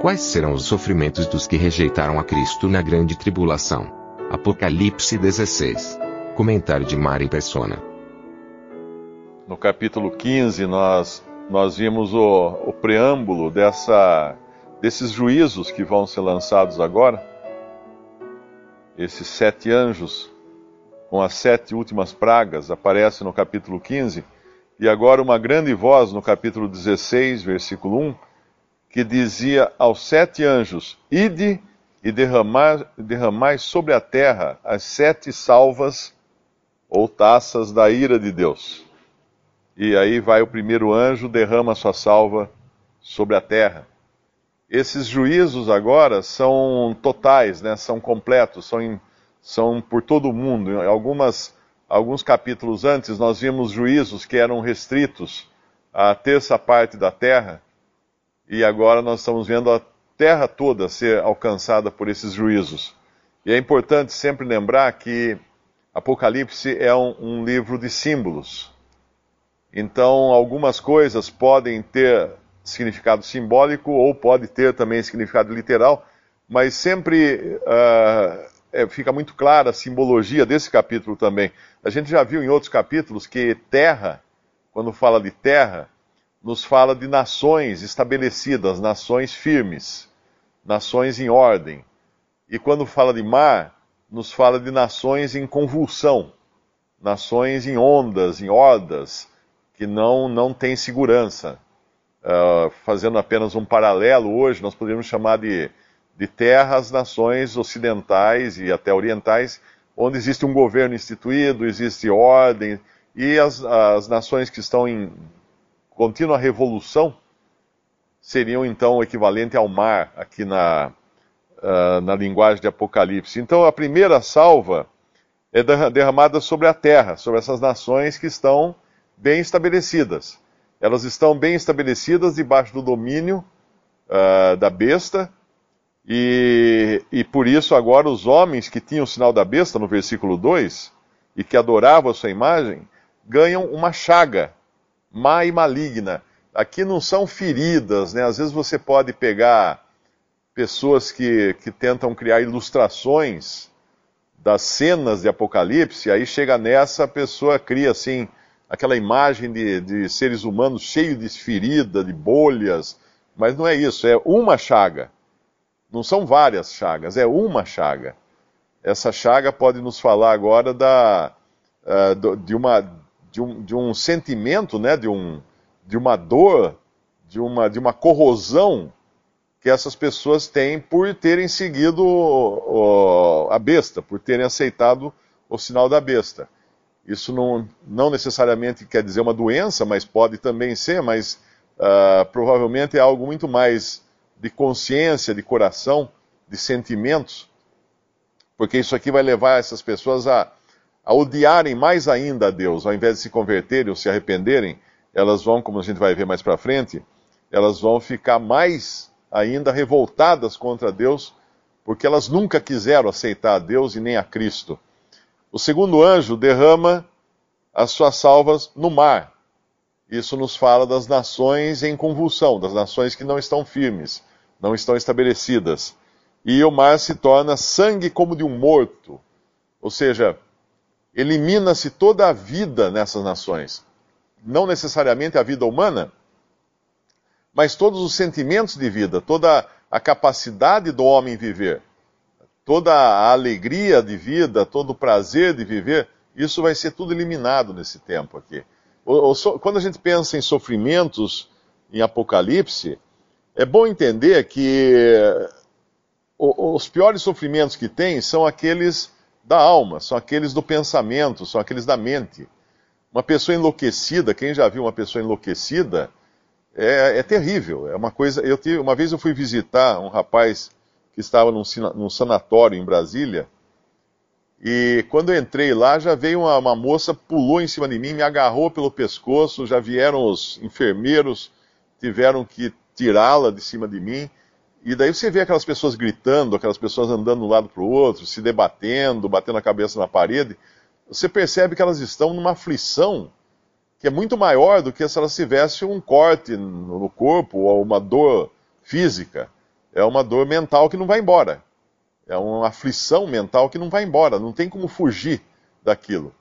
Quais serão os sofrimentos dos que rejeitaram a Cristo na grande tribulação? Apocalipse 16. Comentário de Mari Persona. No capítulo 15, nós, nós vimos o, o preâmbulo dessa, desses juízos que vão ser lançados agora. Esses sete anjos com as sete últimas pragas aparece no capítulo 15. E agora uma grande voz no capítulo 16, versículo 1, que dizia aos sete anjos: Ide e derramai, derramai sobre a terra as sete salvas ou taças da ira de Deus. E aí vai o primeiro anjo, derrama sua salva sobre a terra. Esses juízos agora são totais, né? são completos, são, em, são por todo o mundo. Em algumas, alguns capítulos antes, nós vimos juízos que eram restritos à terça parte da terra, e agora nós estamos vendo a terra toda ser alcançada por esses juízos. E é importante sempre lembrar que Apocalipse é um, um livro de símbolos. Então, algumas coisas podem ter significado simbólico ou pode ter também significado literal, mas sempre uh, é, fica muito clara a simbologia desse capítulo também. A gente já viu em outros capítulos que terra, quando fala de terra, nos fala de nações estabelecidas, nações firmes, nações em ordem. E quando fala de mar, nos fala de nações em convulsão, nações em ondas, em hordas, que não, não têm segurança. Uh, fazendo apenas um paralelo hoje, nós poderíamos chamar de, de terras, nações ocidentais e até orientais, onde existe um governo instituído, existe ordem, e as, as nações que estão em contínua revolução seriam então o equivalente ao mar aqui na, uh, na linguagem de Apocalipse. Então a primeira salva é derramada sobre a terra, sobre essas nações que estão bem estabelecidas. Elas estão bem estabelecidas debaixo do domínio uh, da besta, e, e por isso agora os homens que tinham o sinal da besta, no versículo 2, e que adoravam a sua imagem, ganham uma chaga má e maligna. Aqui não são feridas, né? Às vezes você pode pegar pessoas que, que tentam criar ilustrações das cenas de Apocalipse, aí chega nessa, a pessoa cria assim, aquela imagem de, de seres humanos cheio de ferida, de bolhas, mas não é isso, é uma chaga. Não são várias chagas, é uma chaga. Essa chaga pode nos falar agora da, uh, de, uma, de um, de um sentimento, né, de, um, de uma dor, de uma, de uma corrosão que essas pessoas têm por terem seguido o, o, a besta, por terem aceitado o sinal da besta. Isso não, não necessariamente quer dizer uma doença, mas pode também ser, mas uh, provavelmente é algo muito mais de consciência, de coração, de sentimentos, porque isso aqui vai levar essas pessoas a, a odiarem mais ainda a Deus, ao invés de se converterem ou se arrependerem, elas vão, como a gente vai ver mais para frente, elas vão ficar mais ainda revoltadas contra Deus, porque elas nunca quiseram aceitar a Deus e nem a Cristo. O segundo anjo derrama as suas salvas no mar. Isso nos fala das nações em convulsão, das nações que não estão firmes, não estão estabelecidas. E o mar se torna sangue como de um morto. Ou seja, elimina-se toda a vida nessas nações. Não necessariamente a vida humana, mas todos os sentimentos de vida, toda a capacidade do homem viver, toda a alegria de vida, todo o prazer de viver, isso vai ser tudo eliminado nesse tempo aqui. Quando a gente pensa em sofrimentos em Apocalipse, é bom entender que os piores sofrimentos que tem são aqueles da alma, são aqueles do pensamento, são aqueles da mente. Uma pessoa enlouquecida, quem já viu uma pessoa enlouquecida, é, é terrível. É uma coisa. Eu tive, uma vez eu fui visitar um rapaz que estava num, num sanatório em Brasília. E quando eu entrei lá, já veio uma, uma, moça, pulou em cima de mim, me agarrou pelo pescoço, já vieram os enfermeiros, tiveram que tirá-la de cima de mim. E daí você vê aquelas pessoas gritando, aquelas pessoas andando de um lado para o outro, se debatendo, batendo a cabeça na parede. Você percebe que elas estão numa aflição que é muito maior do que se elas tivessem um corte no corpo ou uma dor física. É uma dor mental que não vai embora. É uma aflição mental que não vai embora, não tem como fugir daquilo.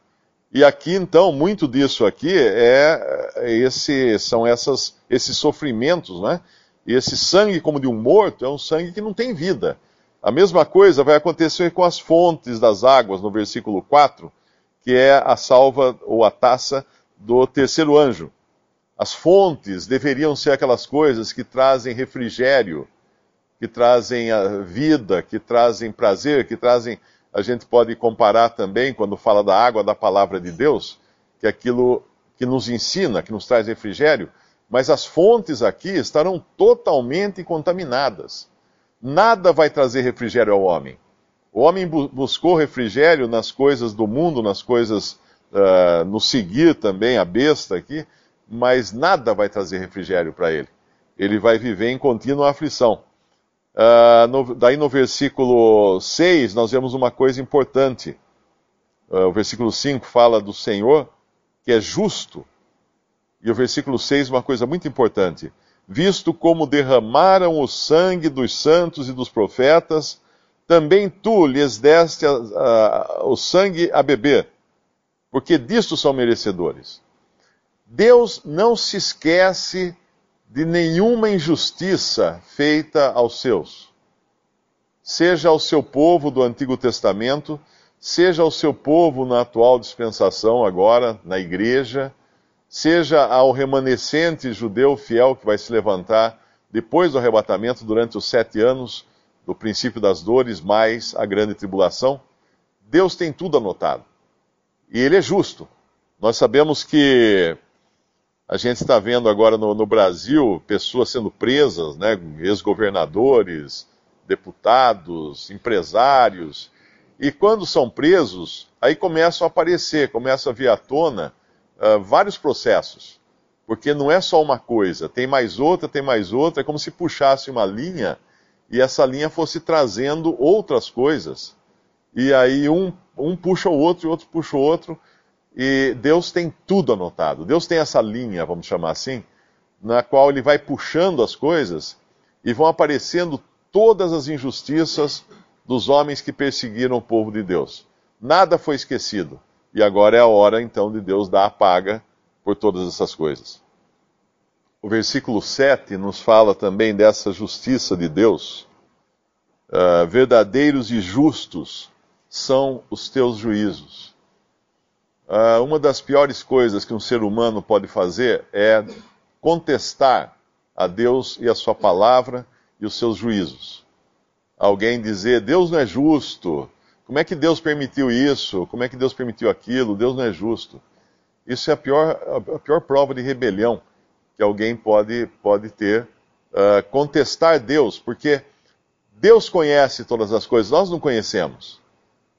E aqui, então, muito disso aqui é, é esse, são essas, esses sofrimentos, né? E esse sangue como de um morto é um sangue que não tem vida. A mesma coisa vai acontecer com as fontes das águas, no versículo 4, que é a salva ou a taça do terceiro anjo. As fontes deveriam ser aquelas coisas que trazem refrigério, que trazem a vida, que trazem prazer, que trazem. A gente pode comparar também, quando fala da água da palavra de Deus, que é aquilo que nos ensina, que nos traz refrigério, mas as fontes aqui estarão totalmente contaminadas. Nada vai trazer refrigério ao homem. O homem bu buscou refrigério nas coisas do mundo, nas coisas, uh, no seguir também, a besta aqui, mas nada vai trazer refrigério para ele. Ele vai viver em contínua aflição. Uh, no, daí no versículo 6, nós vemos uma coisa importante. Uh, o versículo 5 fala do Senhor, que é justo. E o versículo 6, uma coisa muito importante. Visto como derramaram o sangue dos santos e dos profetas, também tu lhes deste a, a, o sangue a beber, porque disto são merecedores. Deus não se esquece de nenhuma injustiça feita aos seus, seja ao seu povo do Antigo Testamento, seja ao seu povo na atual dispensação, agora, na igreja, seja ao remanescente judeu fiel que vai se levantar depois do arrebatamento durante os sete anos do princípio das dores mais a grande tribulação. Deus tem tudo anotado. E Ele é justo. Nós sabemos que a gente está vendo agora no, no, Brasil pessoas sendo presas, né, ex-governadores, deputados, empresários. E quando são presos, aí começam a aparecer, começam a vir à tona uh, vários processos. Porque não é só uma coisa, tem mais outra, tem mais outra, é como se puxasse uma linha e essa linha fosse trazendo outras coisas. E aí um, um puxa o outro e outro puxa o outro. E Deus tem tudo anotado. Deus tem essa linha, vamos chamar assim, na qual ele vai puxando as coisas e vão aparecendo todas as injustiças dos homens que perseguiram o povo de Deus. Nada foi esquecido. E agora é a hora então de Deus dar a paga por todas essas coisas. O versículo 7 nos fala também dessa justiça de Deus. Uh, verdadeiros e justos são os teus juízos. Uh, uma das piores coisas que um ser humano pode fazer é contestar a Deus e a sua palavra e os seus juízos. Alguém dizer, Deus não é justo, como é que Deus permitiu isso? Como é que Deus permitiu aquilo? Deus não é justo. Isso é a pior, a pior prova de rebelião que alguém pode, pode ter. Uh, contestar Deus, porque Deus conhece todas as coisas, nós não conhecemos.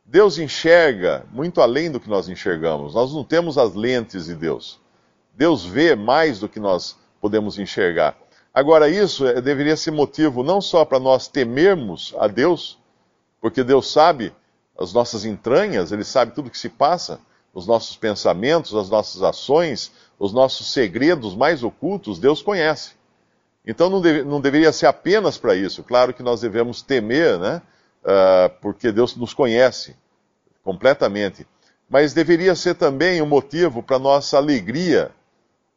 Deus enxerga muito além do que nós enxergamos. Nós não temos as lentes de Deus. Deus vê mais do que nós podemos enxergar. Agora, isso é, deveria ser motivo não só para nós temermos a Deus, porque Deus sabe as nossas entranhas, Ele sabe tudo o que se passa, os nossos pensamentos, as nossas ações, os nossos segredos mais ocultos, Deus conhece. Então não, deve, não deveria ser apenas para isso. Claro que nós devemos temer, né? uh, porque Deus nos conhece completamente. Mas deveria ser também um motivo para nossa alegria,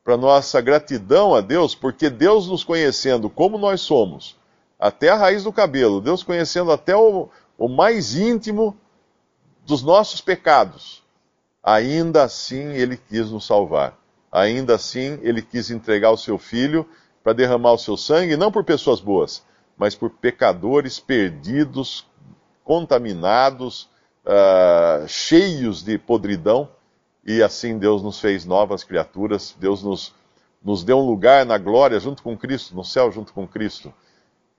para nossa gratidão a Deus, porque Deus nos conhecendo como nós somos, até a raiz do cabelo, Deus conhecendo até o, o mais íntimo dos nossos pecados, ainda assim Ele quis nos salvar. Ainda assim Ele quis entregar o seu Filho para derramar o seu sangue, não por pessoas boas, mas por pecadores perdidos, contaminados, uh, cheios de podridão, e assim Deus nos fez novas criaturas, Deus nos, nos deu um lugar na glória junto com Cristo, no céu junto com Cristo.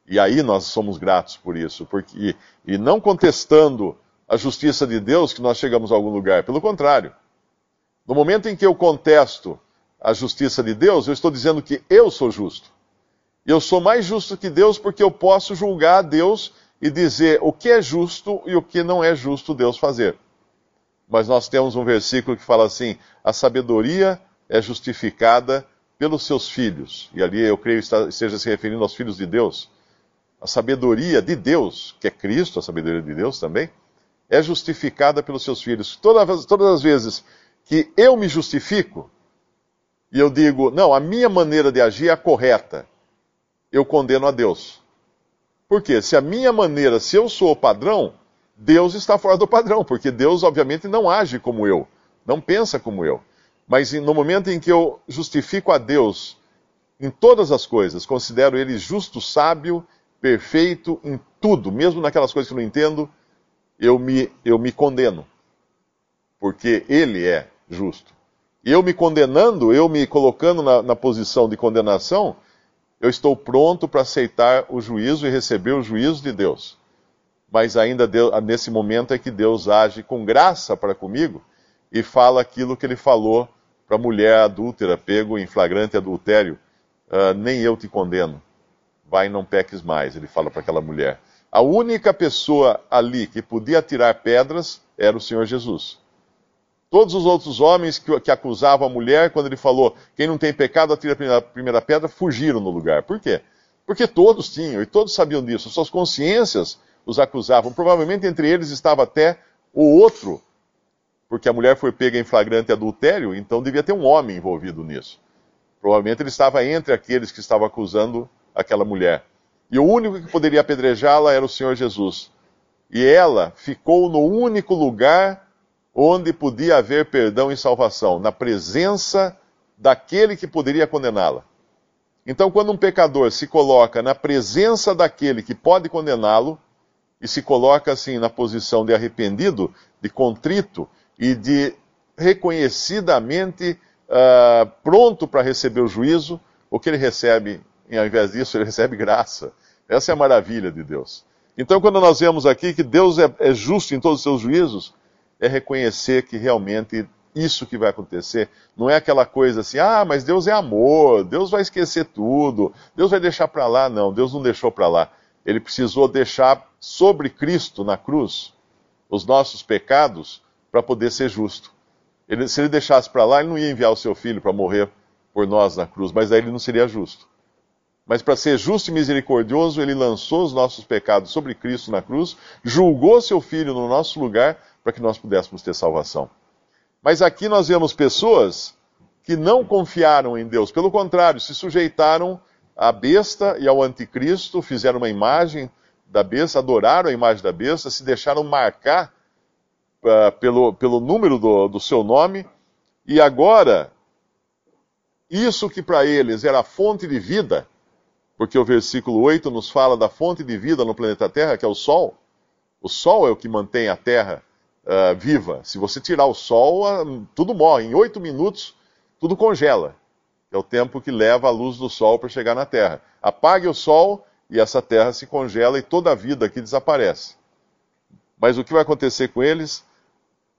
E aí nós somos gratos por isso, porque e não contestando a justiça de Deus que nós chegamos a algum lugar, pelo contrário. No momento em que eu contesto a justiça de Deus, eu estou dizendo que eu sou justo. Eu sou mais justo que Deus porque eu posso julgar a Deus e dizer o que é justo e o que não é justo Deus fazer. Mas nós temos um versículo que fala assim: a sabedoria é justificada pelos seus filhos. E ali eu creio que esteja se referindo aos filhos de Deus. A sabedoria de Deus, que é Cristo, a sabedoria de Deus também, é justificada pelos seus filhos. Todas, todas as vezes que eu me justifico e eu digo, não, a minha maneira de agir é a correta, eu condeno a Deus. Por quê? Se a minha maneira, se eu sou o padrão, Deus está fora do padrão, porque Deus, obviamente, não age como eu, não pensa como eu. Mas no momento em que eu justifico a Deus em todas as coisas, considero Ele justo, sábio, perfeito em tudo, mesmo naquelas coisas que eu não entendo, eu me, eu me condeno. Porque Ele é justo. Eu me condenando, eu me colocando na, na posição de condenação, eu estou pronto para aceitar o juízo e receber o juízo de Deus. Mas ainda Deus, nesse momento é que Deus age com graça para comigo e fala aquilo que ele falou para a mulher adúltera, pego em flagrante adultério: uh, Nem eu te condeno, vai não peques mais. Ele fala para aquela mulher. A única pessoa ali que podia tirar pedras era o Senhor Jesus. Todos os outros homens que, que, acusavam a mulher, quando ele falou, quem não tem pecado, atira a primeira, a primeira pedra, fugiram no lugar. Por quê? Porque todos tinham, e todos sabiam disso. Suas consciências os acusavam. Provavelmente entre eles estava até o outro, porque a mulher foi pega em flagrante adultério, então devia ter um homem envolvido nisso. Provavelmente ele estava entre aqueles que estavam acusando aquela mulher. E o único que poderia apedrejá-la era o Senhor Jesus. E ela ficou no único lugar onde podia haver perdão e salvação, na presença daquele que poderia condená-la. Então, quando um pecador se coloca na presença daquele que pode condená-lo, e se coloca assim na posição de arrependido, de contrito e de reconhecidamente uh, pronto para receber o juízo, o que ele recebe, ao invés disso, ele recebe graça. Essa é a maravilha de Deus. Então, quando nós vemos aqui que Deus é, é justo em todos os seus juízos, é reconhecer que realmente isso que vai acontecer não é aquela coisa assim, ah, mas Deus é amor, Deus vai esquecer tudo, Deus vai deixar para lá. Não, Deus não deixou para lá. Ele precisou deixar sobre Cristo na cruz os nossos pecados para poder ser justo. Ele, se ele deixasse para lá, ele não ia enviar o seu filho para morrer por nós na cruz, mas aí ele não seria justo. Mas para ser justo e misericordioso, ele lançou os nossos pecados sobre Cristo na cruz, julgou seu filho no nosso lugar para que nós pudéssemos ter salvação. Mas aqui nós vemos pessoas que não confiaram em Deus, pelo contrário, se sujeitaram à besta e ao anticristo, fizeram uma imagem da besta, adoraram a imagem da besta, se deixaram marcar uh, pelo, pelo número do, do seu nome, e agora, isso que para eles era fonte de vida, porque o versículo 8 nos fala da fonte de vida no planeta Terra, que é o Sol. O Sol é o que mantém a Terra uh, viva. Se você tirar o sol, uh, tudo morre. Em oito minutos, tudo congela. É o tempo que leva a luz do sol para chegar na Terra. Apague o sol e essa Terra se congela e toda a vida aqui desaparece. Mas o que vai acontecer com eles?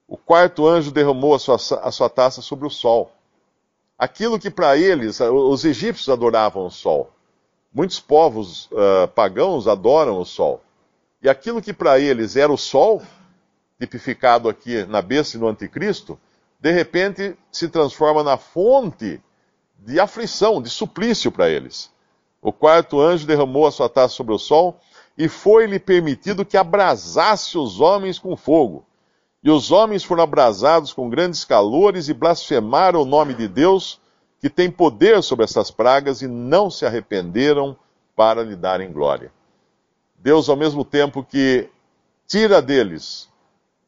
O quarto anjo derramou a sua, a sua taça sobre o sol. Aquilo que para eles, os egípcios adoravam o sol. Muitos povos uh, pagãos adoram o sol. E aquilo que para eles era o sol, tipificado aqui na besta e no anticristo, de repente se transforma na fonte de aflição, de suplício para eles. O quarto anjo derramou a sua taça sobre o sol e foi-lhe permitido que abrasasse os homens com fogo. E os homens foram abrasados com grandes calores e blasfemaram o nome de Deus, que tem poder sobre essas pragas, e não se arrependeram para lhe darem glória. Deus, ao mesmo tempo que tira deles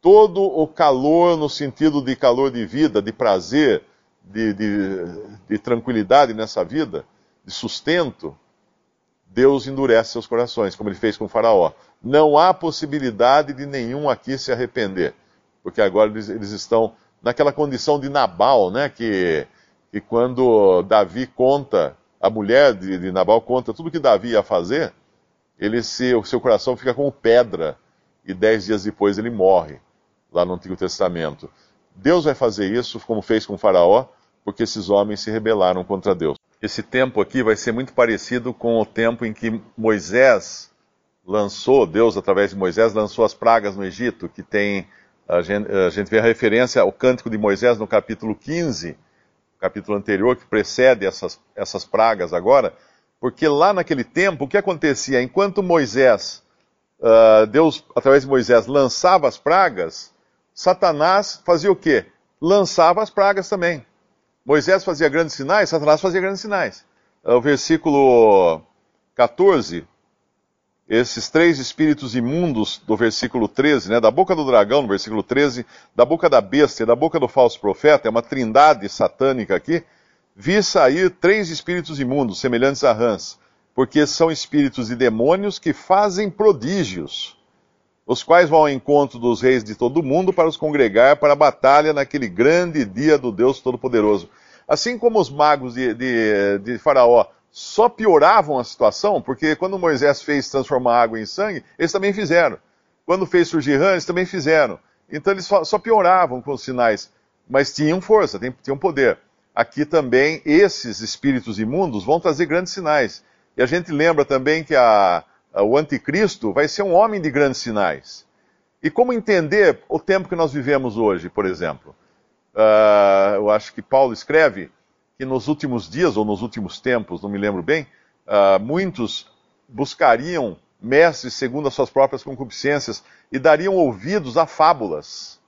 todo o calor no sentido de calor de vida, de prazer, de, de, de tranquilidade nessa vida, de sustento, Deus endurece seus corações, como ele fez com o Faraó. Não há possibilidade de nenhum aqui se arrepender, porque agora eles, eles estão naquela condição de Nabal, né? Que, que quando Davi conta, a mulher de, de Nabal conta tudo que Davi ia fazer, ele se, o seu coração fica como pedra e dez dias depois ele morre, lá no Antigo Testamento. Deus vai fazer isso, como fez com Faraó, porque esses homens se rebelaram contra Deus. Esse tempo aqui vai ser muito parecido com o tempo em que Moisés lançou, Deus através de Moisés lançou as pragas no Egito, que tem a gente, a gente vê a referência ao cântico de Moisés no capítulo 15, capítulo anterior, que precede essas, essas pragas agora, porque lá naquele tempo, o que acontecia? Enquanto Moisés, uh, Deus, através de Moisés, lançava as pragas, Satanás fazia o quê? Lançava as pragas também. Moisés fazia grandes sinais, Satanás fazia grandes sinais. É o versículo 14, esses três espíritos imundos do versículo 13, né, da boca do dragão, no versículo 13, da boca da besta e da boca do falso profeta, é uma trindade satânica aqui, vi sair três espíritos imundos, semelhantes a rãs, porque são espíritos de demônios que fazem prodígios os quais vão ao encontro dos reis de todo o mundo para os congregar para a batalha naquele grande dia do Deus Todo-Poderoso. Assim como os magos de, de, de, Faraó só pioravam a situação, porque quando Moisés fez transformar água em sangue, eles também fizeram. Quando fez surgir rãs, também fizeram. Então eles só, pioravam com os sinais, mas tinham força, tinham poder. Aqui também, esses espíritos imundos vão trazer grandes sinais. E a gente lembra também que a, ah, o anticristo vai ser um homem de grandes sinais. E como entender o tempo que nós vivemos hoje, por exemplo? Uh, eu acho que Paulo escreve que nos últimos dias, ou nos últimos tempos, não me lembro bem, uh, muitos buscariam mestres segundo as suas próprias concupiscências e dariam ouvidos a fábulas.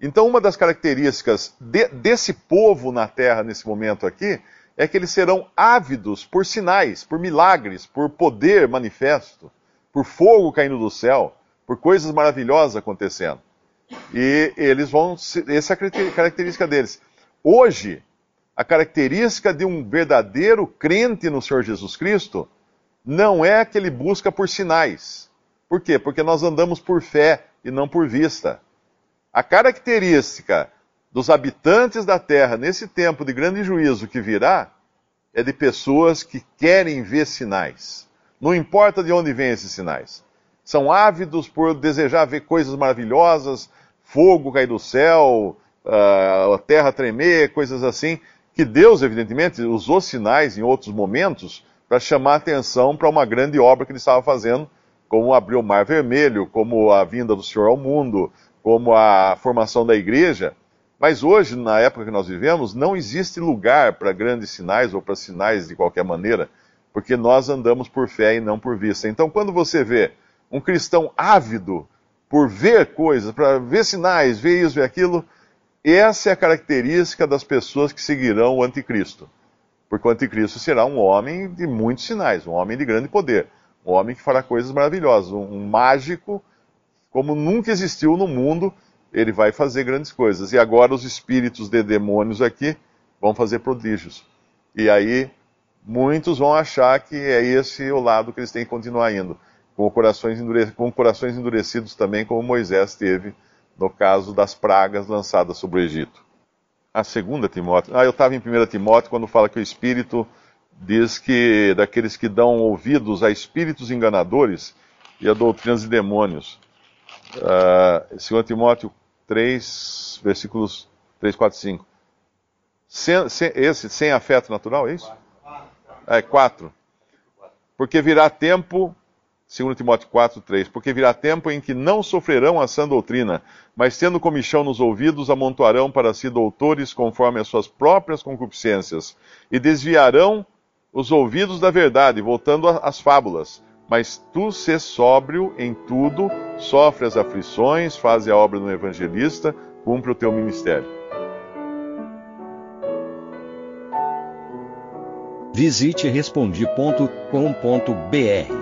Então, uma das características de, desse povo na terra nesse momento aqui é que eles serão ávidos por sinais, por milagres, por poder manifesto, por fogo caindo do céu, por coisas maravilhosas acontecendo. E eles vão. Essa é a característica deles. Hoje, a característica de um verdadeiro crente no Senhor Jesus Cristo não é que ele busca por sinais. Por quê? Porque nós andamos por fé e não por vista. A característica dos habitantes da terra nesse tempo de grande juízo que virá é de pessoas que querem ver sinais. Não importa de onde vêm esses sinais. São ávidos por desejar ver coisas maravilhosas, fogo cair do céu, a terra tremer, coisas assim, que Deus, evidentemente, usou sinais em outros momentos para chamar atenção para uma grande obra que ele estava fazendo, como abrir o Mar Vermelho, como a vinda do Senhor ao mundo, como a formação da igreja. Mas hoje, na época que nós vivemos, não existe lugar para grandes sinais ou para sinais de qualquer maneira, porque nós andamos por fé e não por vista. Então, quando você vê um cristão ávido por ver coisas, para ver sinais, ver isso, ver aquilo, essa é a característica das pessoas que seguirão o anticristo. Porque o anticristo será um homem de muitos sinais, um homem de grande poder, um homem que fará coisas maravilhosas, um mágico como nunca existiu no mundo ele vai fazer grandes coisas. E agora os espíritos de demônios aqui vão fazer prodígios. E aí muitos vão achar que é esse o lado que eles têm que continuar indo, com corações, endurecidos, com corações endurecidos também, como Moisés teve no caso das pragas lançadas sobre o Egito. A segunda Timóteo. Ah, eu estava em 1 Timóteo quando fala que o Espírito diz que daqueles que dão ouvidos a espíritos enganadores e a doutrinas de demônios. Uh, 2 Timóteo 3, versículos 3, 4, 5. Sem, sem, esse, sem afeto natural, é isso? É, 4. Porque virá tempo, 2 Timóteo 4, 3, porque virá tempo em que não sofrerão a sã doutrina, mas tendo comichão nos ouvidos, amontoarão para si doutores conforme as suas próprias concupiscências, e desviarão os ouvidos da verdade, voltando às fábulas mas tu se sóbrio em tudo, sofre as aflições, faz a obra do evangelista, cumpre o teu ministério. Visite respondi.com.br.